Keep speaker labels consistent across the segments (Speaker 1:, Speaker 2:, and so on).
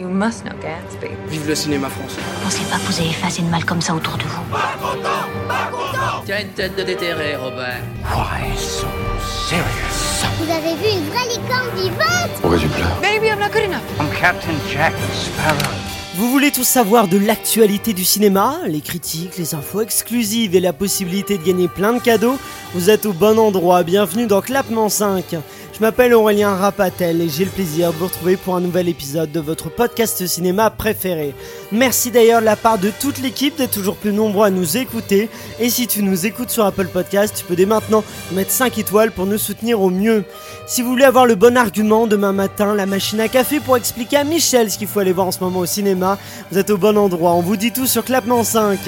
Speaker 1: You must know Gatsby.
Speaker 2: Vive le cinéma français.
Speaker 3: Pensez pas que vous avez fait assez de mal comme ça autour de vous.
Speaker 4: Tiens une tête de déterré, Robert.
Speaker 5: Why so serious?
Speaker 6: Vous avez vu une vraie licorne vivante?
Speaker 5: Pourquoi tu pleures
Speaker 1: Maybe I'm not good enough.
Speaker 5: I'm Captain Jack Sparrow.
Speaker 7: Vous voulez tout savoir de l'actualité du cinéma, les critiques, les infos exclusives et la possibilité de gagner plein de cadeaux? Vous êtes au bon endroit, bienvenue dans Clapement 5. Je m'appelle Aurélien Rapatel et j'ai le plaisir de vous retrouver pour un nouvel épisode de votre podcast cinéma préféré. Merci d'ailleurs de la part de toute l'équipe d'être toujours plus nombreux à nous écouter. Et si tu nous écoutes sur Apple Podcast, tu peux dès maintenant mettre 5 étoiles pour nous soutenir au mieux. Si vous voulez avoir le bon argument demain matin, la machine à café pour expliquer à Michel ce qu'il faut aller voir en ce moment au cinéma, vous êtes au bon endroit. On vous dit tout sur Clapement 5.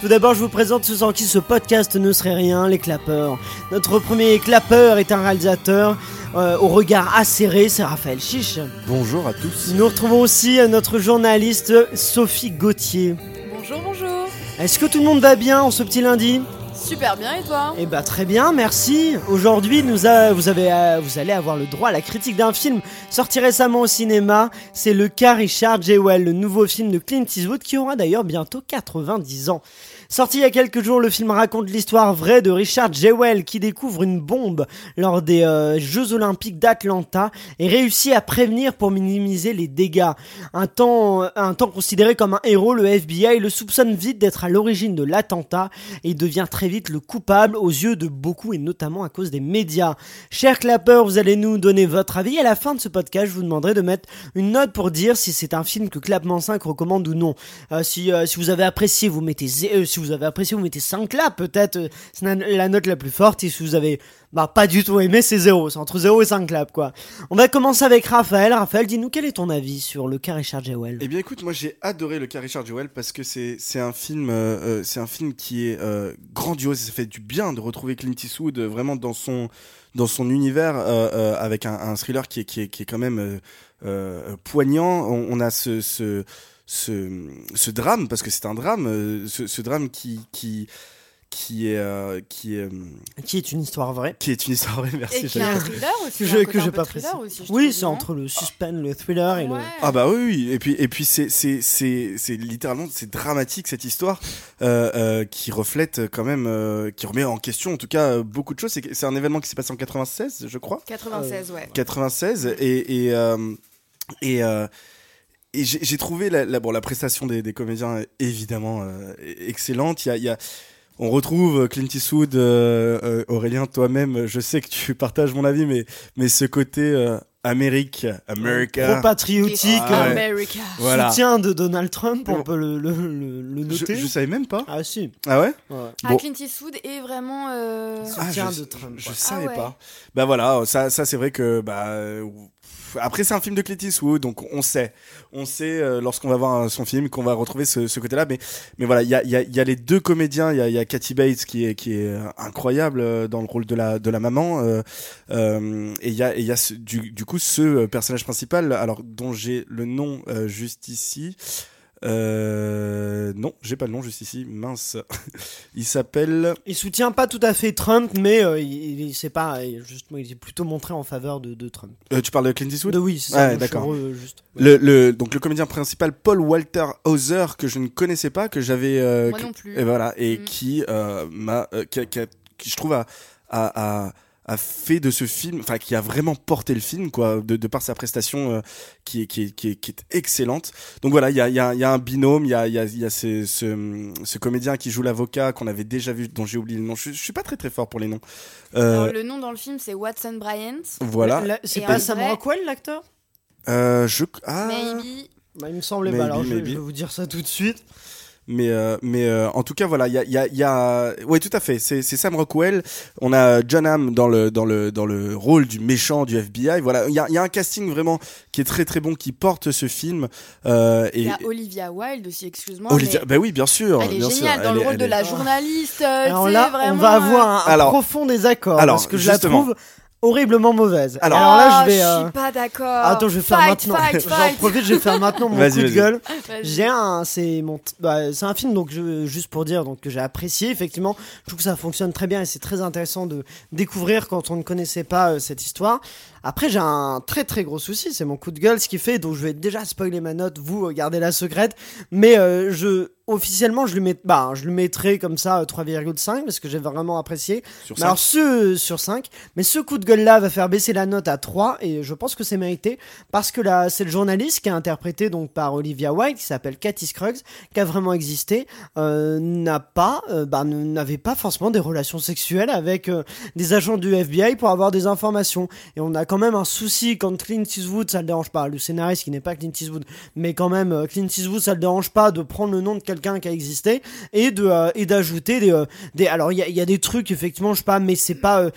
Speaker 7: Tout d'abord, je vous présente ceux sans qui ce podcast ne serait rien, les clappeurs. Notre premier clappeur est un réalisateur euh, au regard acéré, c'est Raphaël Chiche.
Speaker 8: Bonjour à tous.
Speaker 7: Nous retrouvons aussi euh, notre journaliste Sophie Gauthier.
Speaker 9: Bonjour, bonjour.
Speaker 7: Est-ce que tout le monde va bien en ce petit lundi?
Speaker 9: Super bien et toi?
Speaker 7: Eh bah très bien, merci. Aujourd'hui, nous a- vous, avez, euh, vous allez avoir le droit à la critique d'un film sorti récemment au cinéma. C'est le cas Richard Jewell, le nouveau film de Clint Eastwood qui aura d'ailleurs bientôt 90 ans. Sorti il y a quelques jours, le film raconte l'histoire vraie de Richard Jewell qui découvre une bombe lors des euh, Jeux Olympiques d'Atlanta et réussit à prévenir pour minimiser les dégâts. Un temps, un temps considéré comme un héros, le FBI le soupçonne vite d'être à l'origine de l'attentat et devient très vite le coupable aux yeux de beaucoup et notamment à cause des médias. Chers clappeurs, vous allez nous donner votre avis à la fin de ce podcast, je vous demanderai de mettre une note pour dire si c'est un film que Clapement 5 recommande ou non. Euh, si, euh, si vous avez apprécié, vous mettez euh, vous avez apprécié, vous mettez 5 claps, peut-être euh, c'est la, note la plus forte. Et si vous avez bah, pas du tout aimé, c'est 0. C'est entre 0 et 5 claps, quoi. On va commencer avec Raphaël. Raphaël, dis-nous quel est ton avis sur le cas Richard Jewell?
Speaker 8: Eh bien écoute, moi j'ai adoré le cas Richard Jewell parce que c'est un film euh, euh, c'est un film qui est euh, grandiose. Ça fait du bien de retrouver Clint Eastwood vraiment dans son dans son univers avec un, thriller qui est qui est qui est quand même poignant. On, on a ce ce ce, ce drame parce que c'est un drame, euh, ce, ce drame qui qui qui est euh, qui est euh,
Speaker 7: Qui est une histoire vraie.
Speaker 8: qui est une histoire vraie. Merci.
Speaker 9: Et qui un thriller aussi.
Speaker 7: Que je,
Speaker 9: peu
Speaker 7: pas
Speaker 9: thriller
Speaker 7: précis.
Speaker 9: aussi, je
Speaker 7: Oui, c'est entre le suspense, le thriller et le.
Speaker 8: Ah bah oui, oui. et puis et puis c'est c'est c'est c'est littéralement c'est dramatique cette histoire euh, euh, qui reflète quand même euh, qui remet en question en tout cas beaucoup de choses. C'est un événement qui s'est passé en 96, je crois.
Speaker 9: 96, ouais.
Speaker 8: 96 et et euh, et, euh, et j'ai trouvé la, la bon la prestation des, des comédiens évidemment euh, excellente. Il y a il y a on retrouve Clint Eastwood, euh, euh, Aurélien, toi-même. Je sais que tu partages mon avis, mais mais ce côté euh, Amérique, America.
Speaker 7: Trop patriotique.
Speaker 8: Ah ouais.
Speaker 9: America.
Speaker 8: Voilà.
Speaker 7: Soutien de Donald Trump, on peut le, le, le, le
Speaker 8: Je,
Speaker 7: noter.
Speaker 8: je savais même pas.
Speaker 7: Ah si.
Speaker 8: Ah ouais
Speaker 7: Ouais.
Speaker 9: Ah,
Speaker 8: Bon.
Speaker 9: Clint Eastwood est vraiment. euh,
Speaker 8: Ah,
Speaker 7: Soutien
Speaker 8: je,
Speaker 7: de Trump.
Speaker 8: Je
Speaker 7: quoi.
Speaker 8: savais
Speaker 9: Ah ouais.
Speaker 8: pas. Bah voilà, ça, ça c'est vrai que bah euh, après c'est un film de Clint Eastwood, donc on sait, on sait euh, lorsqu'on va voir son film qu'on va retrouver ce, ce côté-là. Mais mais voilà, il y a, y, a, y a les deux comédiens, il y a, y a Kathy Bates qui est qui est incroyable euh, dans le rôle de la de la maman, euh, euh, et il y a et il y a ce- du, du coup ce personnage principal, alors dont j'ai le nom euh, juste ici. Euh, non, j'ai pas le nom juste ici, mince. il s'appelle.
Speaker 7: Il soutient pas tout à fait Trump, mais euh, il, il c'est pas il- justement il est plutôt montré en faveur de, de Trump.
Speaker 8: euh, tu parles de Clint Eastwood?
Speaker 7: De oui, c'est ça.
Speaker 8: d'accord.
Speaker 7: juste.
Speaker 8: Le, le, donc le comédien principal Paul Walter Hauser que je ne connaissais pas que j'avais euh,
Speaker 9: Moi
Speaker 8: que-
Speaker 9: non plus.
Speaker 8: et voilà et
Speaker 9: Mm.
Speaker 8: qui euh, m'a euh, qui, je trouve a, a, a, a fait de ce film enfin qui a vraiment porté le film quoi de, de par sa prestation euh, qui est qui est, qui est qui est excellente donc voilà il y a il y a, il y a un binôme il y a il y a, y a ce, ce ce comédien qui joue l'avocat qu'on avait déjà vu dont j'ai oublié le nom je, je suis pas très très fort pour les noms euh,
Speaker 9: Alors, le nom dans le film, c'est Watson Bryant.
Speaker 8: voilà
Speaker 7: Là, C'est pas Sam
Speaker 9: vrai-
Speaker 7: Rockwell l'acteur?
Speaker 8: Euh, je ah
Speaker 9: Maybe.
Speaker 7: bah, Il me semblait
Speaker 8: Maybe,
Speaker 7: pas. Alors je, je vais vous dire ça tout de suite.
Speaker 8: Mais euh, mais euh, en tout cas voilà il y a il y a, il y a ouais tout à fait c'est c'est Sam Rockwell on a John Hamm dans le dans le dans le rôle du méchant du FBI voilà il y a il y a un casting vraiment qui est très très bon qui porte ce film euh, et
Speaker 9: Il y a Olivia Wilde aussi, excuse-moi.
Speaker 8: Olivia
Speaker 9: mais
Speaker 8: bah oui bien sûr
Speaker 9: Elle est
Speaker 8: bien sûr,
Speaker 9: géniale dans
Speaker 8: elle
Speaker 9: le rôle de
Speaker 8: est-
Speaker 9: la journaliste.
Speaker 7: Alors là, on va avoir un, un
Speaker 8: Alors-
Speaker 7: profond désaccord
Speaker 8: alors,
Speaker 7: parce que je la trouve horriblement mauvaise.
Speaker 8: Alors-
Speaker 7: Alors, là,
Speaker 9: Oh,
Speaker 7: je vais.
Speaker 9: je
Speaker 7: euh,
Speaker 9: suis pas d'accord.
Speaker 7: Attends, je vais faire
Speaker 9: Fight,
Speaker 7: maintenant. J'en profite, je vais faire maintenant mon coup de gueule. J'ai un, c'est mon, bah, c'est un film donc je, juste pour dire donc que j'ai apprécié effectivement. Je trouve que ça fonctionne très bien et c'est très intéressant de découvrir quand on ne connaissait pas euh, cette histoire. Après, j'ai un très très gros souci, c'est mon coup de gueule, ce qui fait, donc je vais déjà spoiler ma note, vous euh, gardez la secrète, mais euh, je officiellement je lui mets bah je lui mettrai comme ça euh, 3,5 parce que j'ai vraiment apprécié
Speaker 8: Sur
Speaker 7: mais alors
Speaker 8: cinq.
Speaker 7: ce sur 5 mais ce coup de gueule là va faire baisser la note à 3 et je pense que c'est mérité parce que là c'est le journaliste qui est interprété donc par Olivia Wilde qui s'appelle Cathy Scruggs qui a vraiment existé euh, n'a pas euh, bah, n'avait pas forcément des relations sexuelles avec euh, des agents du FBI pour avoir des informations et on a quand même un souci quand Clint Eastwood ça le dérange pas. Le scénariste qui n'est pas Clint Eastwood mais quand même euh, Clint Eastwood ça le dérange pas de prendre le nom de quelqu'un qui a existé et de euh, et d'ajouter des, euh, des alors il y a, il y a des trucs effectivement je sais pas mais c'est pas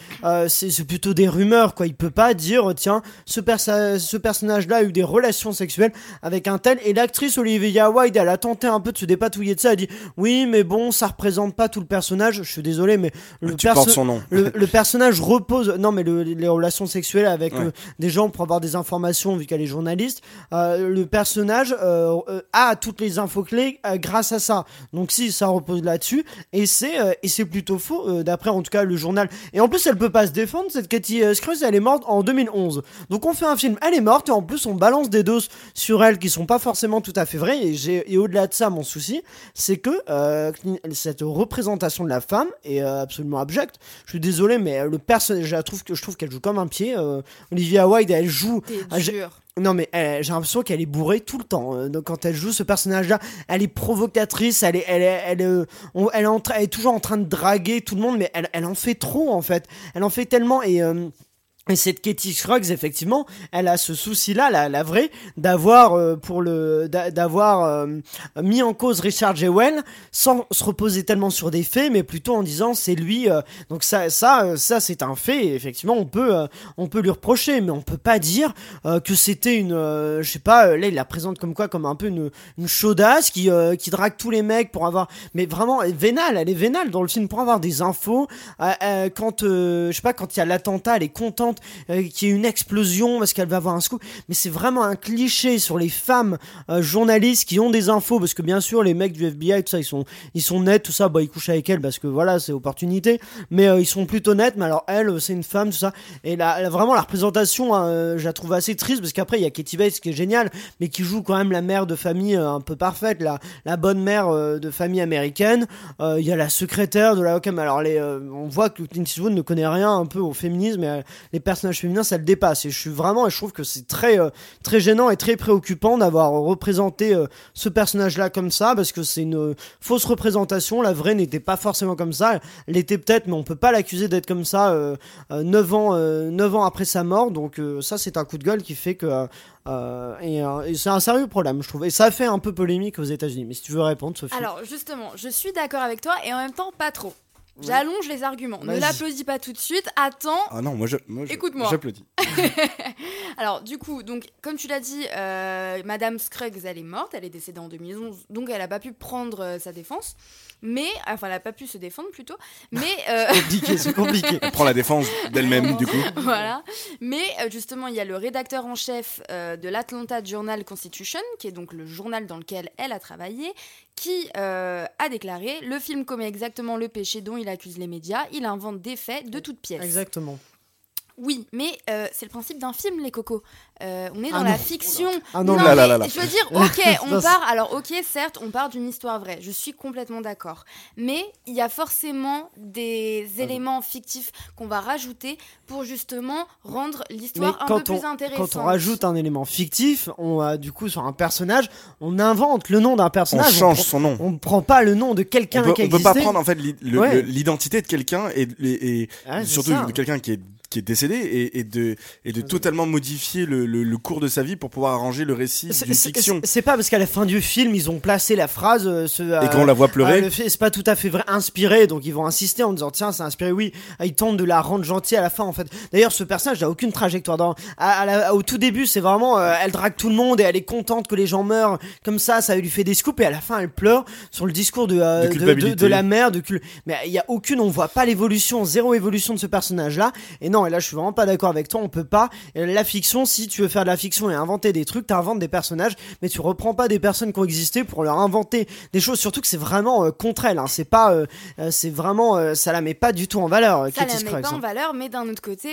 Speaker 7: c'est plutôt des rumeurs quoi. Il peut pas dire tiens ce persa- ce personnage là a eu des relations sexuelles avec un tel. Et l'actrice Olivia Wilde elle a tenté un peu de se dépatouiller de ça. Elle dit oui mais bon ça représente pas tout le personnage. Je suis désolé mais le
Speaker 8: tu
Speaker 7: perso-
Speaker 8: portes son nom.
Speaker 7: le, le personnage repose non mais le- les relations sexuelles avec
Speaker 8: Ouais.
Speaker 7: euh, des gens pour avoir des informations vu qu'elle est journaliste euh, le personnage euh, a toutes les infos clés grâce à ça. Donc si ça repose là-dessus et c'est et c'est plutôt faux d'après en tout cas le journal. Et en plus elle peut pas se défendre cette Katie euh, Scruggs elle est morte en 2011 donc on fait un film. Elle est morte et en plus on balance des doses sur elle qui sont pas forcément tout à fait vraies et j'ai et au-delà de ça mon souci c'est que euh, cette représentation de la femme est euh, absolument abjecte. Je suis désolé mais le personnage je la trouve que je trouve qu'elle joue comme un pied euh, Olivia Wilde elle joue non mais elle- j'ai l'impression qu'elle est bourrée tout le temps. euh, donc quand elle joue ce personnage-là, elle est provocatrice, elle est, elle est, elle est, euh, on- elle est, en train- elle est toujours en train de draguer tout le monde, mais elle, elle en fait trop en fait. Elle en fait tellement et euh, et cette Katie Scruggs, effectivement, elle a ce souci-là, la, vraie, d'avoir euh, pour le, d'a- d'avoir euh, mis en cause Richard Jewell sans se reposer tellement sur des faits, mais plutôt en disant c'est lui. euh, donc ça, ça, euh, ça, c'est un fait. Effectivement, on peut, euh, on peut lui reprocher, mais on peut pas dire euh, que c'était une, je sais pas. là, il la présente comme quoi, comme un peu une, une chaudasse qui, qui drague tous les mecs pour avoir. Mais vraiment, vénale, elle est vénale dans le film pour avoir des infos. Quand, je sais pas, quand il y a l'attentat, elle est contente euh, qu'il y ait une explosion parce qu'elle va avoir un scoop. Mais c'est vraiment un cliché sur les femmes euh, journalistes qui ont des infos parce que bien sûr les mecs du FBI tout ça ils sont ils sont nets tout ça. Bah ils couchent avec elle parce que voilà c'est opportunité. Mais euh, ils sont plutôt nets. Mais alors elle c'est une femme tout ça. Et là vraiment la représentation euh, je la trouve assez triste parce qu'après il y a Katie Bates qui est géniale mais qui joue quand même la mère de famille un peu parfaite la la bonne mère de famille américaine. Il y a la secrétaire de la Ockham alors les on voit que Clint Eastwood ne connaît rien un peu au féminisme les personnages féminins ça le dépasse. Et je suis vraiment et je trouve que c'est très euh, très gênant et très préoccupant d'avoir représenté euh, ce personnage là comme ça parce que c'est une euh, fausse représentation. La vraie n'était pas forcément comme ça. Elle l'était peut-être mais on peut pas l'accuser d'être comme ça euh, euh, 9 ans 9 ans après sa mort. Donc ça c'est un coup de gueule qui fait que c'est un sérieux problème je trouve. Et ça fait un peu polémique aux États-Unis. Mais si tu veux répondre Sophie.
Speaker 9: Alors justement, je suis d'accord avec toi et en même temps pas trop. J'allonge les arguments. Ne l'applaudis pas tout de suite. Attends.
Speaker 8: Ah non, moi je, moi, je-
Speaker 9: Écoute-moi.
Speaker 8: J'applaudis.
Speaker 9: Alors du coup, donc comme tu l'as dit, euh, Madame Scruggs, elle est morte, elle est décédée en 2011, donc elle a pas pu prendre euh, sa défense, mais enfin elle a pas pu se défendre plutôt, mais euh,
Speaker 7: compliqué c'est compliqué
Speaker 8: Elle prend la défense d'elle-même du coup.
Speaker 9: voilà. Mais euh, justement, il y a le rédacteur en chef euh, de l'Atlanta Journal Constitution, qui est donc le journal dans lequel elle a travaillé, qui euh, a déclaré le film commet exactement le péché dont il accuse les médias. Il invente des faits de toutes pièces.
Speaker 7: exactement
Speaker 9: Oui, mais euh, c'est le principe d'un film, les cocos. Euh, on est dans
Speaker 7: Ah
Speaker 9: la
Speaker 7: non.
Speaker 9: fiction.
Speaker 7: Ah non,
Speaker 8: là
Speaker 9: mais
Speaker 8: là là là.
Speaker 9: Je veux dire, ok, on part. Alors, ok, certes, on part d'une histoire vraie. Je suis complètement d'accord. Mais il y a forcément des
Speaker 7: Ah
Speaker 9: éléments fictifs qu'on va rajouter pour justement rendre l'histoire un
Speaker 7: quand
Speaker 9: peu
Speaker 7: on-
Speaker 9: plus intéressante.
Speaker 7: Quand on rajoute un élément fictif, on a du coup sur un personnage, on invente le nom d'un
Speaker 8: On
Speaker 7: personnage.
Speaker 8: change
Speaker 7: prend-
Speaker 8: son nom.
Speaker 7: On ne prend pas le nom de
Speaker 8: On
Speaker 7: quelqu'un
Speaker 8: peut,
Speaker 7: qui a
Speaker 8: on peut pas prendre en fait
Speaker 7: Ouais.
Speaker 8: l'identité de quelqu'un et, et- et
Speaker 7: Ah,
Speaker 8: surtout
Speaker 7: ça.
Speaker 8: de quelqu'un qui est qui est décédé et, et de et de totalement modifier le, le- le cours de sa vie pour pouvoir arranger le récit d'une fiction
Speaker 7: c'est- pas parce qu'à la fin du film ils ont placé la phrase euh, ce,
Speaker 8: et
Speaker 7: euh,
Speaker 8: qu'on la voit
Speaker 7: ah,
Speaker 8: pleurer.
Speaker 7: le fait, c'est pas tout à fait vrai, inspiré, donc ils vont insister en disant tiens c'est inspiré, oui, Ah, ils tentent de la rendre gentille à la fin en fait. D'ailleurs ce personnage n'a aucune trajectoire. Dans, à, à la- au tout début c'est vraiment, euh, elle drague tout le monde et elle est contente que les gens meurent comme ça, ça lui fait des scoops et à la fin elle pleure sur le discours de, euh,
Speaker 8: De
Speaker 7: de,
Speaker 8: culpabilité.
Speaker 7: de- de la mère, de cul... mais il y a aucune, on voit pas l'évolution, zéro évolution de ce personnage là. Et non non, et là je suis vraiment pas d'accord avec toi, on peut pas. La fiction, si tu veux faire de la fiction et inventer des trucs, t'inventes des personnages, mais tu reprends pas des personnes qui ont existé pour leur inventer des choses, surtout que c'est vraiment euh, contre elle, hein. c'est pas, euh, euh, c'est vraiment, euh, ça la met pas du tout en valeur,
Speaker 9: Ça la met
Speaker 7: Scruggs,
Speaker 9: pas en
Speaker 7: hein.
Speaker 9: valeur, mais d'un autre côté,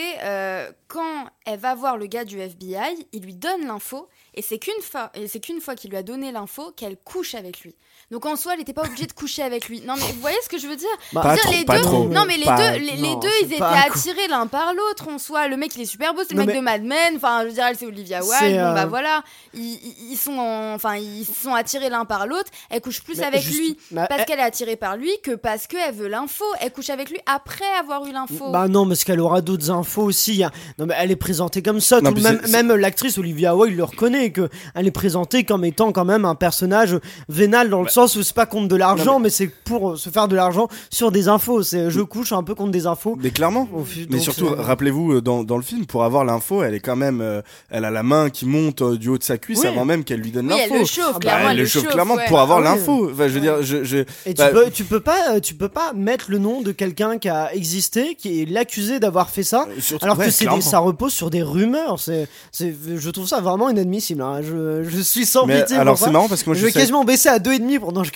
Speaker 9: quand elle va voir le gars du FBI, il lui donne l'info, et c'est qu'une fois, et c'est qu'une fois qu'il lui a donné l'info qu'elle couche avec lui. Donc en soi, elle n'était pas obligée de coucher avec lui. Non mais vous voyez ce que je veux dire?
Speaker 7: Bah,
Speaker 8: Pas
Speaker 9: Je veux
Speaker 8: trop,
Speaker 9: dire, les
Speaker 8: pas
Speaker 9: deux,
Speaker 8: trop.
Speaker 9: non mais les
Speaker 8: Pas-
Speaker 9: deux, les, deux, ils étaient attirés l'un par l'autre en soi. Le mec, il est super beau, c'est le
Speaker 7: Non,
Speaker 9: mec
Speaker 7: mais-
Speaker 9: de Mad Men. Enfin, je veux dire, elle c'est Olivia Wilde. Bon
Speaker 7: euh,
Speaker 9: bah voilà, ils, ils- sont, en- enfin, ils sont attirés l'un par l'autre. Elle couche plus
Speaker 7: Mais
Speaker 9: avec
Speaker 7: juste-
Speaker 9: lui
Speaker 7: bah,
Speaker 9: parce
Speaker 7: elle-
Speaker 9: qu'elle est attirée par lui que parce qu'elle veut l'info. Elle couche avec lui après avoir eu l'info.
Speaker 7: Bah non, parce qu'elle aura d'autres infos aussi. a- Non, mais elle est présentée comme ça.
Speaker 8: Non,
Speaker 7: tout-
Speaker 8: puis
Speaker 7: même même l'actrice Olivia Wilde le reconnaît que elle est présentée comme étant quand même un personnage vénal dans le sens où c'est pas contre de l'argent, mais, c'est pour euh, se faire de l'argent sur des infos. C'est je couche un peu contre des infos.
Speaker 8: Mais clairement. Mais surtout,
Speaker 7: c'est-
Speaker 8: rappelez-vous, euh, dans, dans le film, pour avoir l'info, elle est quand même. euh, elle a la main qui monte euh, du haut de sa cuisse
Speaker 7: Oui.
Speaker 8: avant même qu'elle lui donne
Speaker 9: oui,
Speaker 8: l'info.
Speaker 9: elle le chauffe,
Speaker 7: Ah bah,
Speaker 9: clairement.
Speaker 8: elle
Speaker 9: elle
Speaker 8: le
Speaker 9: le
Speaker 8: chauffe
Speaker 9: chauffe,
Speaker 8: clairement
Speaker 9: ouais.
Speaker 8: pour avoir
Speaker 7: Ah
Speaker 8: l'info. Enfin, je veux dire, je, je-
Speaker 7: Et tu
Speaker 8: bah,
Speaker 7: peux, tu peux pas, euh, tu peux pas mettre le nom de quelqu'un qui a existé, qui est l'accusé d'avoir fait ça,
Speaker 8: euh, surtout-
Speaker 7: alors
Speaker 8: ouais,
Speaker 7: que c'est des-
Speaker 8: clairement.
Speaker 7: ça repose sur des rumeurs. C'est, c'est, je trouve ça vraiment inadmissible. Hein. Je, je suis sans
Speaker 8: Mais
Speaker 7: pitié.
Speaker 8: alors c'est marrant parce que moi
Speaker 7: je
Speaker 8: je,
Speaker 7: vais
Speaker 8: sais-
Speaker 7: quasiment baisser à 2,5 pour non, je,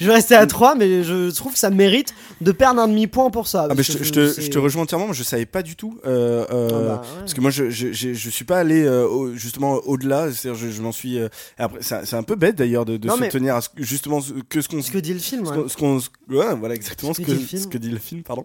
Speaker 7: je, vais rester à 3 mais je trouve que ça mérite de perdre un demi-point pour ça.
Speaker 8: Ah,
Speaker 7: que
Speaker 8: je, te- je te, rejoins entièrement, mais je savais pas du tout. euh, euh,
Speaker 7: Ah bah, ouais.
Speaker 8: Parce que moi, je, je, suis pas allé euh, au- justement au-delà. C'est-à-dire, je, m'en suis. après, c'est un peu bête d'ailleurs de, de
Speaker 7: Non,
Speaker 8: se tenir à ce- justement ce- que ce qu'on
Speaker 7: ce que dit le film.
Speaker 8: ce
Speaker 7: ouais.
Speaker 8: ce qu'on- ouais, voilà exactement
Speaker 7: Ce
Speaker 8: ce
Speaker 7: que
Speaker 8: que,
Speaker 7: dit le film.
Speaker 8: ce que dit le film, pardon.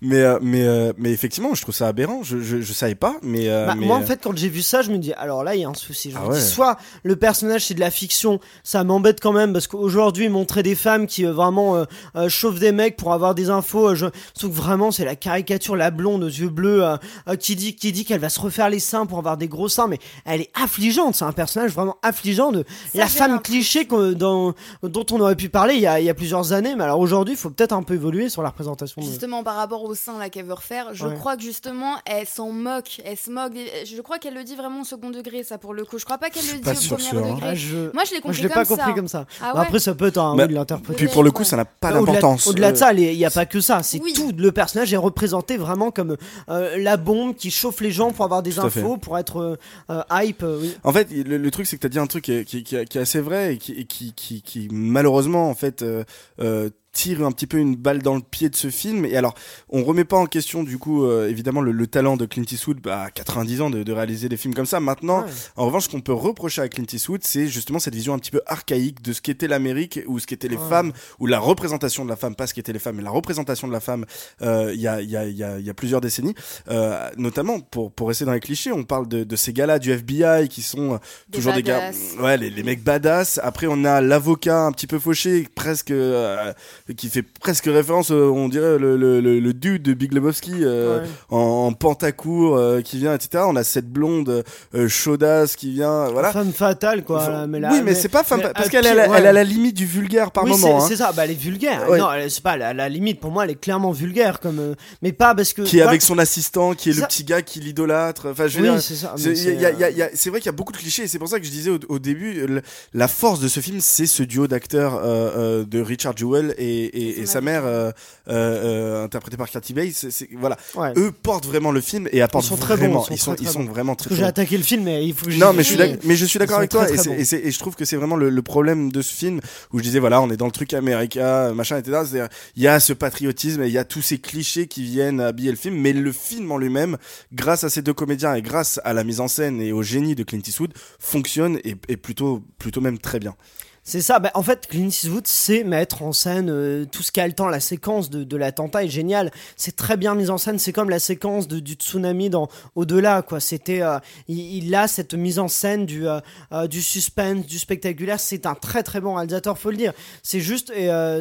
Speaker 8: Mais, mais, mais effectivement, je trouve ça aberrant. Je, savais pas, mais.
Speaker 7: Bah,
Speaker 8: mais,
Speaker 7: moi, en fait, quand j'ai vu ça, je me dis, alors là, il y a un souci. Je
Speaker 8: Ah
Speaker 7: dis,
Speaker 8: ouais.
Speaker 7: soit le personnage c'est de la fiction, ça m'embête quand même parce qu'aujourd'hui montrer des femmes qui euh, vraiment euh, euh, chauffent des mecs pour avoir des infos, euh, je trouve que vraiment c'est la caricature, la blonde aux yeux bleus euh, euh, qui dit qui dit qu'elle va se refaire les seins pour avoir des gros seins, mais elle est affligeante. C'est un personnage vraiment affligeant de la femme cliché dans- dont on aurait pu parler il y a, il y a plusieurs années. Mais alors aujourd'hui, il faut peut-être un peu évoluer sur la représentation. de-
Speaker 9: Justement, par rapport au sein là qu'elle veut refaire, je
Speaker 7: Ouais.
Speaker 9: crois que justement, elle s'en moque. Elle se moque. Je crois qu'elle le dit vraiment au second degré, ça pour le coup. Je crois pas qu'elle le dit
Speaker 8: pas
Speaker 9: au
Speaker 8: sûr,
Speaker 9: premier
Speaker 8: sûr, hein.
Speaker 9: degré.
Speaker 7: Ah, je...
Speaker 9: Moi, je l'ai
Speaker 7: Moi,
Speaker 9: compris
Speaker 7: je l'ai
Speaker 9: comme
Speaker 7: pas
Speaker 9: ça.
Speaker 7: compris comme ça.
Speaker 9: Ah ouais
Speaker 7: Après, ça peut être un
Speaker 8: Bah,
Speaker 7: oui de l'interprétation.
Speaker 8: Puis pour le coup,
Speaker 9: Ouais.
Speaker 8: ça n'a pas
Speaker 7: au-delà-
Speaker 8: d'importance.
Speaker 7: Au-delà de
Speaker 8: Euh,
Speaker 7: ça, il n'y a pas que ça. C'est
Speaker 9: Oui.
Speaker 7: tout. Le personnage est représenté vraiment comme euh, la bombe qui chauffe les gens pour avoir des
Speaker 8: Tout à fait.
Speaker 7: infos, pour être euh, euh, hype. euh, oui.
Speaker 8: En fait, le, le truc, c'est que tu as dit un truc qui est, qui, qui- qui est assez vrai et qui, et qui, qui, qui, malheureusement, en fait, euh, euh, tire un petit peu une balle dans le pied de ce film. Et alors, on remet pas en question, du coup, euh, évidemment, le, le talent de Clint Eastwood bah, à 90 ans de, de réaliser des films comme ça. Maintenant,
Speaker 7: Ouais.
Speaker 8: en revanche, ce qu'on peut reprocher à Clint Eastwood, c'est justement cette vision un petit peu archaïque de ce qu'était l'Amérique ou ce qu'étaient les
Speaker 7: Ouais.
Speaker 8: femmes ou la représentation de la femme, pas ce qu'étaient les femmes, mais la représentation de la femme euh, il y, a, y, a, y, a, y a plusieurs décennies. Euh, notamment, pour, pour rester dans les clichés, on parle de, de ces gars-là du FBI qui sont euh,
Speaker 9: Des
Speaker 8: toujours des gars,
Speaker 9: badass.
Speaker 8: ouais, les, les mecs badass. Après, on a l'avocat un petit peu fauché, presque, euh, qui fait presque référence, euh, on dirait le, le, le, le dude de Big Lebowski euh,
Speaker 7: Ouais.
Speaker 8: en, en pantacourt euh, qui vient, etc. On a cette blonde euh, chaudasse qui vient, voilà.
Speaker 7: Femme fatale, quoi.
Speaker 8: Enfin,
Speaker 7: mais là-
Speaker 8: oui, mais, c'est pas femme,
Speaker 7: mais
Speaker 8: parce qu'elle
Speaker 7: ouais.
Speaker 8: a la limite du vulgaire par
Speaker 7: oui,
Speaker 8: moment.
Speaker 7: c'est
Speaker 8: hein.
Speaker 7: ça. Bah, elle est vulgaire.
Speaker 8: Ouais.
Speaker 7: Non, c'est pas la, la limite. Pour moi, elle est clairement vulgaire, comme. mais pas parce que.
Speaker 8: Qui est avec son assistant, qui est le petit gars qui l'idolâtre. Enfin, je veux
Speaker 7: Oui, c'est ça.
Speaker 8: C'est a- a- a- a- vrai qu'il y a beaucoup de clichés et c'est pour ça que je disais au, au début la force de ce film c'est ce duo d'acteurs de Richard Jewell et, et- sa mère euh, euh, euh, interprétée par Bates c'est- c'est- voilà
Speaker 7: ouais.
Speaker 8: eux portent vraiment le film et apportent
Speaker 7: Ils sont très bons,
Speaker 8: vraiment
Speaker 7: ils sont
Speaker 8: ils sont,
Speaker 7: très,
Speaker 8: ils
Speaker 7: très
Speaker 8: sont
Speaker 7: bons.
Speaker 8: vraiment très,
Speaker 7: j'ai
Speaker 8: bons.
Speaker 7: attaqué le film, mais il faut que
Speaker 8: non mais je suis mais je suis d'accord avec toi et,
Speaker 7: bons.
Speaker 8: je trouve que c'est vraiment le, le problème de ce film où je disais voilà on est dans le truc américain machin etc C'est-à-dire, il y a ce patriotisme et il y a tous ces clichés qui viennent habiller le film mais le film en lui-même grâce à ces deux comédiens et grâce à la mise en scène et au génie de Clint Eastwood fonctionne et, et plutôt plutôt même très bien
Speaker 7: C'est ça, bah, en fait, Clint Eastwood sait mettre en scène euh, tout ce qu'a le temps. La séquence de, de l'attentat est géniale. C'est très bien mis en scène. C'est comme la séquence de, du tsunami dans Au-delà. quoi. C'était, euh, il, il a cette mise en scène du, euh, du suspense, du spectaculaire. C'est un très très bon réalisateur, faut le dire. C'est juste,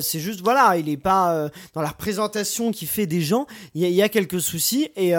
Speaker 7: c'est juste, voilà, il est pas dans la représentation qu'il fait des gens. Il y, a- a quelques soucis. Et,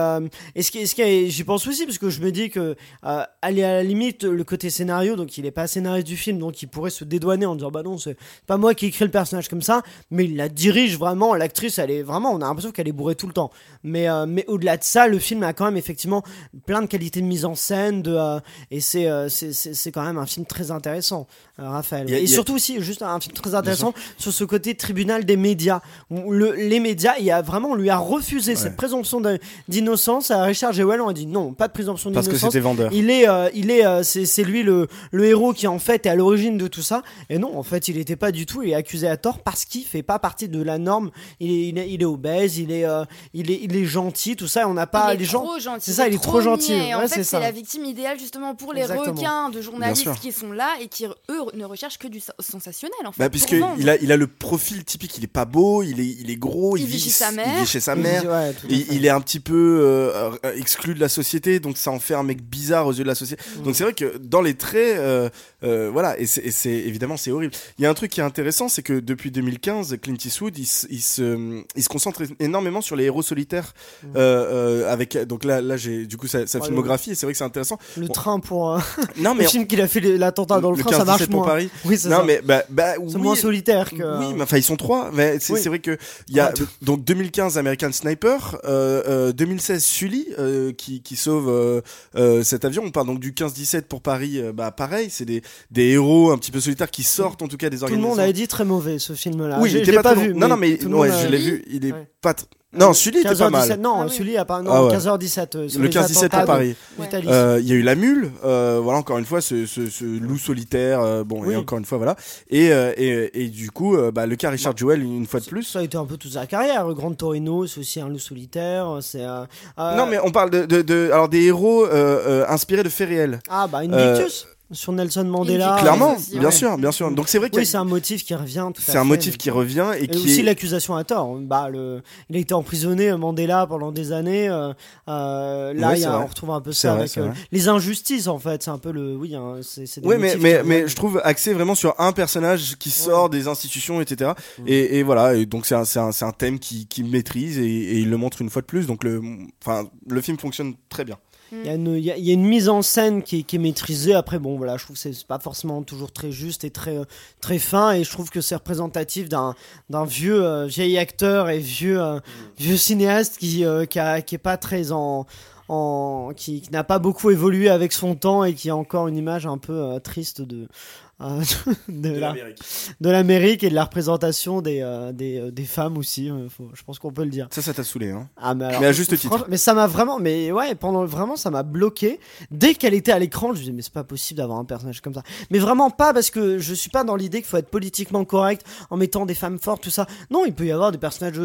Speaker 7: et ce qui, ce qui j'y pense aussi parce que je me dis que aller à la limite le côté scénario, donc il est pas scénariste du film, donc il pourrait se dédouaner en disant bah non c'est pas moi qui ai écrit le personnage comme ça, mais il la dirige vraiment. L'actrice, elle est vraiment, on a l'impression qu'elle est bourrée tout le temps. Mais, euh, mais au-delà de ça, le film a quand même effectivement plein de qualités de mise en scène, de, euh, et c'est, euh, c'est, quand même un film très intéressant, euh, Raphaël.
Speaker 8: A-
Speaker 7: et
Speaker 8: a-
Speaker 7: surtout aussi, juste un film très intéressant sur ce côté tribunal des médias. Le, les médias, il a vraiment, on lui a refusé cette présomption d'innocence à Richard Jewell. On a dit non, pas de présomption
Speaker 8: Parce que
Speaker 7: d'innocence.
Speaker 8: c'était vendeur.
Speaker 7: Il est, il est, c'est, c'est lui le, le héros qui en fait est à l'origine de tout ça. Et non, en fait, il n'était pas du tout. Il est accusé à tort parce qu'il fait pas partie de la norme. Il est, il est, il est obèse, il est, euh, il est, il est gentil, tout ça. Et on n'a pas
Speaker 9: il est
Speaker 7: les gens.
Speaker 9: trop gentil.
Speaker 7: c'est ça, il est trop gentil.
Speaker 9: niais. En
Speaker 7: Ouais,
Speaker 9: fait,
Speaker 7: c'est
Speaker 9: la victime idéale justement pour les
Speaker 7: Exactement.
Speaker 9: requins de journalistes qui sont là et qui eux ne recherchent que du sa- sensationnel en fait.
Speaker 8: Bah, puisque il a, il a le profil typique, il est pas beau, il est, il est gros, il,
Speaker 9: Il vit chez sa
Speaker 8: il
Speaker 9: mère.
Speaker 8: vit chez sa
Speaker 7: Il-
Speaker 8: mère.
Speaker 7: ouais,
Speaker 8: est un petit peu euh, exclu de la société, donc ça en fait un mec bizarre aux yeux de la société. Donc c'est vrai que dans les traits, euh, euh, voilà, et c'est et c'est- horrible. Il y a un truc qui est intéressant, c'est que depuis 2015, Clint Eastwood, il, se- il se, il se concentre énormément sur les héros solitaires. euh, euh, avec donc là, là j'ai du coup sa, sa
Speaker 7: Ouais,
Speaker 8: filmographie, et c'est vrai que c'est intéressant.
Speaker 7: Le
Speaker 8: Bon.
Speaker 7: train pour. euh,
Speaker 8: Non mais
Speaker 7: le film qu'il a fait l'attentat dans le, train, ça
Speaker 8: 15-17
Speaker 7: marche
Speaker 8: pour
Speaker 7: moins.
Speaker 8: Paris.
Speaker 7: Oui, c'est ça.
Speaker 8: mais bah, bah oui,
Speaker 7: moins solitaire que.
Speaker 8: oui, mais enfin ils sont trois. Mais c'est
Speaker 7: Oui.
Speaker 8: vrai que il y a donc 2015 American Sniper, euh, euh, 2016 Sully qui, qui sauve cet avion. On parle donc du 15-17 pour Paris. bah pareil, c'est des, des héros un petit peu solitaires qui sortent en tout cas des
Speaker 7: Tout le
Speaker 8: organisations.
Speaker 7: monde avait dit très mauvais ce film-là.
Speaker 8: oui,
Speaker 7: je,
Speaker 8: il était pas,
Speaker 7: pas
Speaker 8: très
Speaker 7: vu.
Speaker 8: Non non mais
Speaker 7: le
Speaker 8: ouais,
Speaker 7: a-
Speaker 8: je l'ai vu. Il est
Speaker 7: Ouais.
Speaker 8: pas. tr- Non, Sully était pas
Speaker 7: 15h17,
Speaker 8: mal.
Speaker 7: non,
Speaker 9: Ah oui.
Speaker 7: celui a pas. Non,
Speaker 8: Ah ouais.
Speaker 7: 15h17. euh, sur
Speaker 8: Le
Speaker 7: les
Speaker 8: 15-17
Speaker 7: attentats
Speaker 8: pour
Speaker 7: de-
Speaker 8: Paris.
Speaker 9: Ouais.
Speaker 8: Euh, Il y a eu la mule, euh, voilà encore une fois ce, ce, ce loup solitaire, euh, bon
Speaker 7: Oui.
Speaker 8: et encore une fois voilà et euh, et, et du coup euh, bah, le cas Richard Jewell une fois de plus.
Speaker 7: Ça a été un peu toute sa carrière. Le Grand Torino, c'est aussi un loup solitaire. C'est. euh, euh,
Speaker 8: Non mais on parle de, de, de- alors des héros euh, euh, inspirés de faits réels.
Speaker 7: Ah bah
Speaker 8: Euh,
Speaker 7: Invictus sur Nelson Mandela.
Speaker 8: Clairement,
Speaker 9: aussi,
Speaker 8: bien
Speaker 9: ouais.
Speaker 8: sûr, bien sûr. Donc c'est vrai y
Speaker 7: Oui,
Speaker 8: a-
Speaker 7: c'est un motif qui revient.
Speaker 8: c'est un
Speaker 7: fait.
Speaker 8: motif qui revient et,
Speaker 7: Et
Speaker 8: qui
Speaker 7: aussi
Speaker 8: est...
Speaker 7: l'accusation à tort. Bah, le... Il a été emprisonné, euh, Mandela, pendant des années. euh, euh, là,
Speaker 8: Ouais,
Speaker 7: y a- on retrouve un peu ça
Speaker 8: vrai,
Speaker 7: avec euh, les injustices, en fait. C'est un peu le. Oui, hein, c'est c'est des
Speaker 8: Ouais, mais, mais, mais je trouve axé vraiment sur un personnage qui sort des institutions, etc. Et, et voilà, et donc c'est un, c'est un, c'est un thème qui, qui maîtrise et, et il le montre une fois de plus. Donc le, enfin, le film fonctionne très bien.
Speaker 7: Il y, a une, mise en scène qui est, maîtrisée. Après, bon, voilà, je trouve que c'est pas forcément toujours très juste et très, très fin. Et je trouve que c'est représentatif d'un vieux, euh, vieil acteur et vieux, euh, vieux cinéaste qui, euh, qui, est pas très en. En, qui, n'a pas beaucoup évolué avec son temps et qui a encore une image un peu triste de, euh, de, la- de l'Amérique et de la représentation des, euh, des, euh, des femmes aussi. euh, faut- je pense qu'on peut le dire.
Speaker 8: Ça, ça t'a saoulé, hein
Speaker 7: Ah, mais, alors,
Speaker 8: Mais à juste titre.
Speaker 7: Mais ça m'a vraiment, mais ouais, pendant vraiment, ça m'a bloqué. Dès qu'elle était à l'écran, je me disais, mais c'est pas possible d'avoir un personnage comme ça. Mais vraiment pas parce que je suis pas dans l'idée qu'il faut être politiquement correct en mettant des femmes fortes, tout ça. Non, il peut y avoir des personnages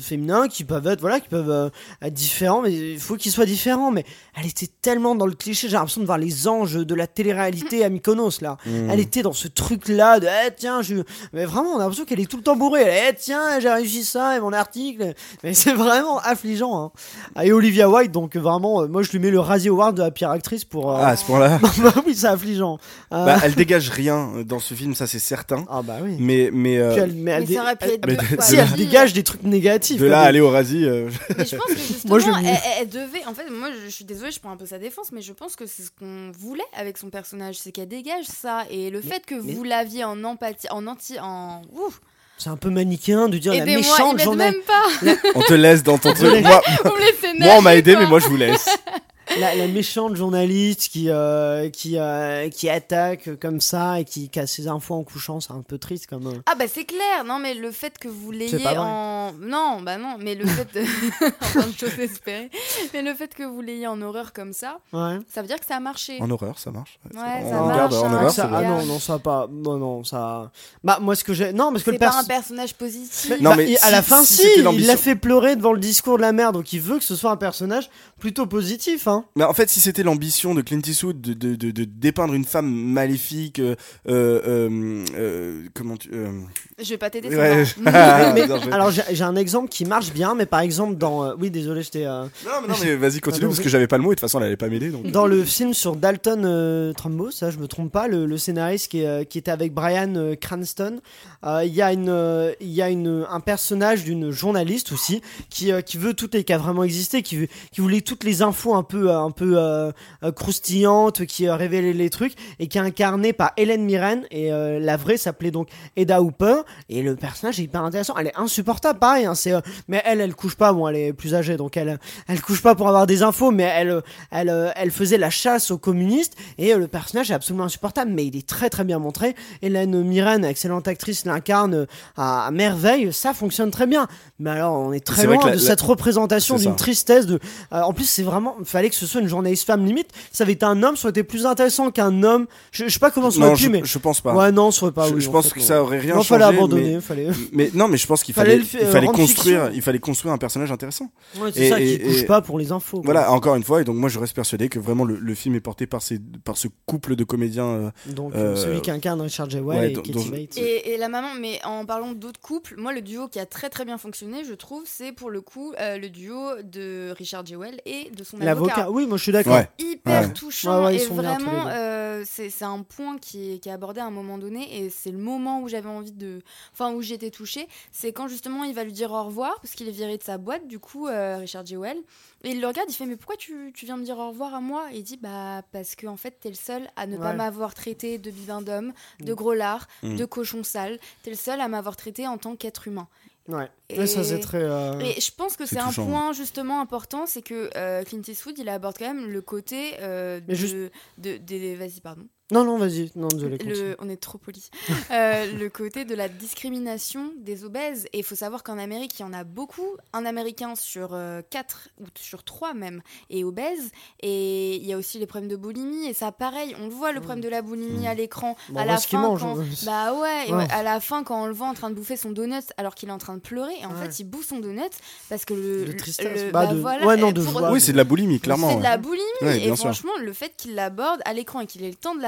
Speaker 7: féminins qui peuvent être, voilà, qui peuvent euh, être différents, mais il faut qu'ils soient différents. Mais elle était tellement dans le cliché, j'ai l'impression de voir les anges de la télé-réalité à Mykonos, là.
Speaker 8: Mmh.
Speaker 7: Elle était dans ce truc-là de, eh, tiens, je. Mais vraiment, on a l'impression qu'elle est tout le temps bourrée. Elle, eh, tiens, j'ai réussi ça et mon article. Mais c'est vraiment affligeant. Hein. Ah, Et Olivia White, donc vraiment, euh, moi je lui mets le Razzie Award de la pire actrice pour. euh,
Speaker 8: Ah, à ce point-là.
Speaker 7: bah oui, c'est affligeant. Euh,
Speaker 8: bah, elle dégage rien dans ce film, ça c'est certain.
Speaker 7: Ah bah oui.
Speaker 8: Mais, mais, euh,
Speaker 7: elle- mais elle
Speaker 9: Mais
Speaker 7: dé-
Speaker 9: ça aurait pu
Speaker 7: elle-
Speaker 9: être
Speaker 8: mais
Speaker 9: deux
Speaker 8: de-
Speaker 9: fois
Speaker 7: si elle dégage des trucs négatifs.
Speaker 8: de là aller au euh,
Speaker 9: Mais je pense que justement,
Speaker 7: Moi, je le
Speaker 9: elle, devait. En fait, moi, je, je suis désolée, je prends un peu sa défense, mais je pense que c'est ce qu'on voulait avec son personnage, c'est qu'elle dégage ça. Et le fait que
Speaker 7: mais-
Speaker 9: vous l'aviez en empathie, en anti, en. Ouf,
Speaker 7: C'est un peu manichéen de dire la
Speaker 9: aidez-moi, ils
Speaker 7: méchante
Speaker 9: m'aident
Speaker 7: journaliste.
Speaker 9: même pas.
Speaker 8: on te laisse dans ton truc. moi,
Speaker 9: me laissez
Speaker 8: moi, on m'a aidé,
Speaker 9: quoi.
Speaker 8: mais moi je vous laisse.
Speaker 7: La, la méchante journaliste qui euh, qui euh, qui attaque comme ça et qui casse ses infos en couchant, c'est un peu triste comme. euh,
Speaker 9: Ah bah c'est clair, non mais le fait que vous l'ayez en... Non, bah non, mais le fait de... en de choses espérées, mais le fait que vous l'ayez en horreur comme ça,
Speaker 7: Ouais.
Speaker 9: ça veut dire que ça a marché.
Speaker 8: En horreur, ça marche.
Speaker 9: Ouais,
Speaker 8: on
Speaker 9: ça
Speaker 8: regarde
Speaker 9: marche,
Speaker 8: en horreur,
Speaker 7: ça, ah non, non, ça pas. Non, non, ça. Bah, moi, ce que j'ai. Non, parce que
Speaker 9: C'est pas un personnage positif.
Speaker 8: Non,
Speaker 7: Bah,
Speaker 8: mais
Speaker 7: il- à la fin,
Speaker 8: si
Speaker 7: si, il l'a fait pleurer devant le discours de la mère, donc il veut que ce soit un personnage plutôt positif, hein.
Speaker 8: Mais en fait, si c'était l'ambition de Clint Eastwood de, de, de, de dépeindre une femme maléfique, euh, euh, euh, comment tu, euh,
Speaker 9: Je vais pas t'aider.
Speaker 8: Ouais. Ah,
Speaker 7: Mais- alors j'ai j'ai un exemple qui marche bien, mais par exemple dans, oui désolé, j'étais euh,
Speaker 8: non, mais non, mais vas-y, continue
Speaker 7: Ah,
Speaker 8: parce que j'avais pas le mot et de toute façon, elle allait pas m'aider. Donc.
Speaker 7: dans le film sur Dalton euh, Trumbo, ça je me trompe pas, le, le scénariste qui, est, qui était avec Brian euh, Cranston, euh, il y a une, euh, il y a une, un personnage d'une journaliste aussi qui, euh, qui veut toutes et qui a vraiment existé, qui, veut- qui voulait toutes les infos un peu peu, un peu euh, euh, croustillante, qui euh, révélait les trucs, et qui est incarnée par Hélène Mirren, et euh, la vraie s'appelait donc Eda Hooper, et le personnage est hyper intéressant. Elle est insupportable, pareil, hein, c'est, euh, mais elle, elle couche pas, bon, elle est plus âgée, donc elle, elle couche pas pour avoir des infos, mais elle, elle, euh, elle faisait la chasse aux communistes, et euh, le personnage est absolument insupportable, mais il est très très bien montré. Hélène Mirren, excellente actrice, l'incarne euh, à, merveille, ça fonctionne très bien. Mais alors, on est très loin
Speaker 8: la-
Speaker 7: de
Speaker 8: la-
Speaker 7: cette représentation d'une tristesse de. euh, en plus, c'est vraiment. Il fallait que ce soit une journaliste femme limite. Ça avait été un homme, ça aurait été plus intéressant qu'un homme. Je, je sais pas comment ça aurait
Speaker 8: Non,
Speaker 7: pu,
Speaker 8: je,
Speaker 7: mais.
Speaker 8: je pense pas.
Speaker 7: Ouais, non, ça aurait pas.
Speaker 8: je,
Speaker 7: oui,
Speaker 8: je
Speaker 7: en
Speaker 8: pense
Speaker 7: fait,
Speaker 8: que
Speaker 7: non.
Speaker 8: ça aurait rien
Speaker 7: Non,
Speaker 8: changé.
Speaker 7: fallait abandonner,
Speaker 8: mais,
Speaker 7: fallait.
Speaker 8: mais non, mais je pense qu'il
Speaker 7: Fallait
Speaker 8: fallait, il
Speaker 7: euh,
Speaker 8: construire,
Speaker 7: fiction.
Speaker 8: il fallait construire un personnage intéressant.
Speaker 7: Ouais, c'est ça
Speaker 8: et-
Speaker 7: qui couche
Speaker 8: et-
Speaker 7: pas pour les infos. quoi.
Speaker 8: Voilà, encore une fois, et donc moi je reste persuadé que vraiment le, le film est porté par ces, par ce couple de comédiens. euh,
Speaker 7: Donc,
Speaker 8: euh,
Speaker 7: celui qui incarne Richard J. Well
Speaker 8: ouais,
Speaker 7: et Katie Bates.
Speaker 9: Et, et la maman, mais en parlant d'autres couples, moi le duo qui a très très bien fonctionné, je trouve, c'est pour le coup euh, le duo de Richard Jewell et de son avocat.
Speaker 7: Oui, moi je suis d'accord.
Speaker 8: Ouais.
Speaker 9: Hyper
Speaker 8: Ouais.
Speaker 9: touchant
Speaker 7: Ouais, ouais, ils
Speaker 9: et vraiment euh, c'est un point qui est, qui est abordé à un moment donné et c'est le moment où j'avais envie de enfin où j'étais touchée c'est quand justement il va lui dire au revoir parce qu'il est viré de sa boîte du coup euh, Richard Jewell et il le regarde il fait mais pourquoi tu, tu viens me dire au revoir à moi? Et il dit bah parce que en fait t'es le seul à ne pas m'avoir traité de bibin d'homme de
Speaker 7: Mm.
Speaker 9: gros lard
Speaker 8: Mm.
Speaker 9: de cochon sale t'es le seul à m'avoir traité en tant qu'être humain
Speaker 7: Ouais.
Speaker 9: Et-
Speaker 7: ça c'est très. euh,
Speaker 9: et je pense que
Speaker 8: C'est
Speaker 9: c'est un point justement important, c'est que euh, Clint Eastwood, il aborde quand même le côté euh,
Speaker 7: Mais
Speaker 9: de,
Speaker 7: juste-
Speaker 9: de, des- vas-y pardon,
Speaker 7: Non, non, vas-y. Non, désolé.
Speaker 9: le, on est trop poli, Euh, le côté de la discrimination des obèses. Et il faut savoir qu'en Amérique, il y en a beaucoup, un Américain sur 4 ou sur 3 même est obèse. Et il y a aussi les problèmes de boulimie. Et ça, pareil, on le voit le problème de la boulimie à l'écran.
Speaker 7: Bon,
Speaker 9: à
Speaker 7: on
Speaker 9: la fin,
Speaker 7: mange,
Speaker 9: quand-
Speaker 7: hein.
Speaker 9: bah ouais, à la fin quand on le voit en train de bouffer son donut alors qu'il est en train de pleurer, et en
Speaker 7: Ouais.
Speaker 9: fait il bouffe son donut parce que le,
Speaker 7: De
Speaker 9: le-
Speaker 7: tristesse.
Speaker 9: le-
Speaker 7: Bah,
Speaker 9: bah
Speaker 7: de-
Speaker 9: voilà,
Speaker 7: ouais, non,
Speaker 9: et
Speaker 7: de
Speaker 9: pour-
Speaker 7: joie.
Speaker 8: Oui, c'est de la boulimie, clairement.
Speaker 9: c'est de la boulimie
Speaker 8: Ouais,
Speaker 9: et
Speaker 8: sûr.
Speaker 9: franchement le fait qu'il l'aborde à l'écran et qu'il ait le temps de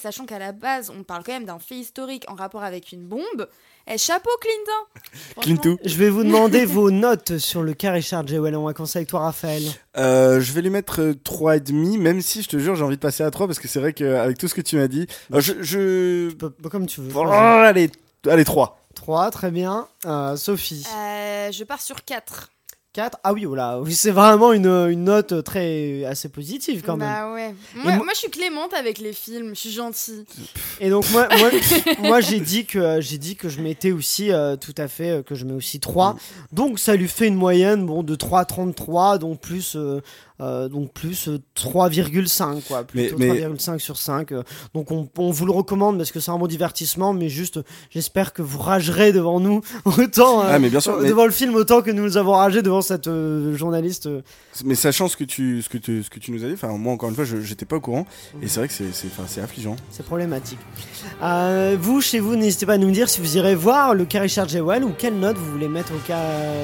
Speaker 9: sachant qu'à la base on parle quand même d'un fait historique en rapport avec une bombe, et chapeau Clinton.
Speaker 8: Clintou.
Speaker 7: Je vais vous demander vos notes sur le cas Richard J. Well. On va commencer avec toi, Raphaël.
Speaker 8: Euh, je vais lui mettre euh, 3,5, même si je te jure, j'ai envie de passer à 3 parce que c'est vrai qu'avec tout ce que tu m'as dit, euh, je.
Speaker 7: peu Comme tu veux.
Speaker 8: Oh, allez, allez, 3.
Speaker 7: 3, très bien. Euh, Sophie.
Speaker 9: Euh, je pars sur 4.
Speaker 7: 4. Ah oui, voilà. C'est vraiment une, une note très assez positive quand même.
Speaker 9: Bah ouais. Moi,
Speaker 7: moi-
Speaker 9: moi, je suis clémente avec les films, je suis gentille.
Speaker 7: Et donc moi, moi, moi, j'ai dit que j'ai dit que je mettais aussi euh, tout à fait euh, que je mets aussi 3. Donc ça lui fait une moyenne bon de 3,33 donc plus euh, euh, donc plus euh, 3,5 quoi, plutôt
Speaker 8: Mais- mais-
Speaker 7: 3,5 sur 5. euh. donc on, on vous le recommande parce que c'est un bon divertissement mais juste euh, j'espère que vous ragerez devant nous autant euh,
Speaker 8: Ah, mais bien sûr, mais-
Speaker 7: devant le film autant que nous avons ragé devant cette euh, journaliste euh,
Speaker 8: Mais sachant ce que tu, ce que tu, ce que tu nous as dit, enfin, moi, encore une fois, je j'étais pas au courant. Et c'est vrai que c'est, affligeant.
Speaker 7: C'est problématique. Euh, vous, chez vous, n'hésitez pas à nous dire si vous irez voir le cas Richard Jewell ou quelle note vous voulez mettre au cas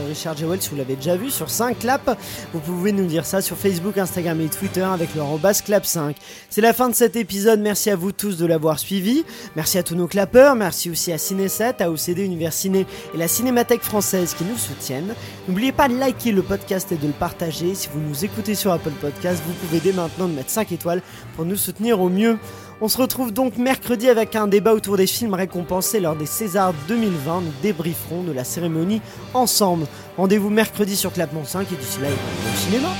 Speaker 7: Richard Jewell si vous l'avez déjà vu sur 5 clap. Vous pouvez nous dire ça sur Facebook, Instagram et Twitter avec le arobase clap 5. C'est la fin de cet épisode. Merci à vous tous de l'avoir suivi. Merci à tous nos clappeurs. Merci aussi à Ciné7, à OCD Univers Ciné et la Cinémathèque française qui nous soutiennent. N'oubliez pas de liker le podcast et de le partager. Si vous nous écoutez sur Apple Podcast, vous pouvez dès maintenant de mettre 5 étoiles pour nous soutenir au mieux. On se retrouve donc mercredi avec un débat autour des films récompensés lors des Césars 2020. Nous débrieferons de la cérémonie ensemble. Rendez-vous mercredi sur Clapement 5 et d'ici là, au cinéma.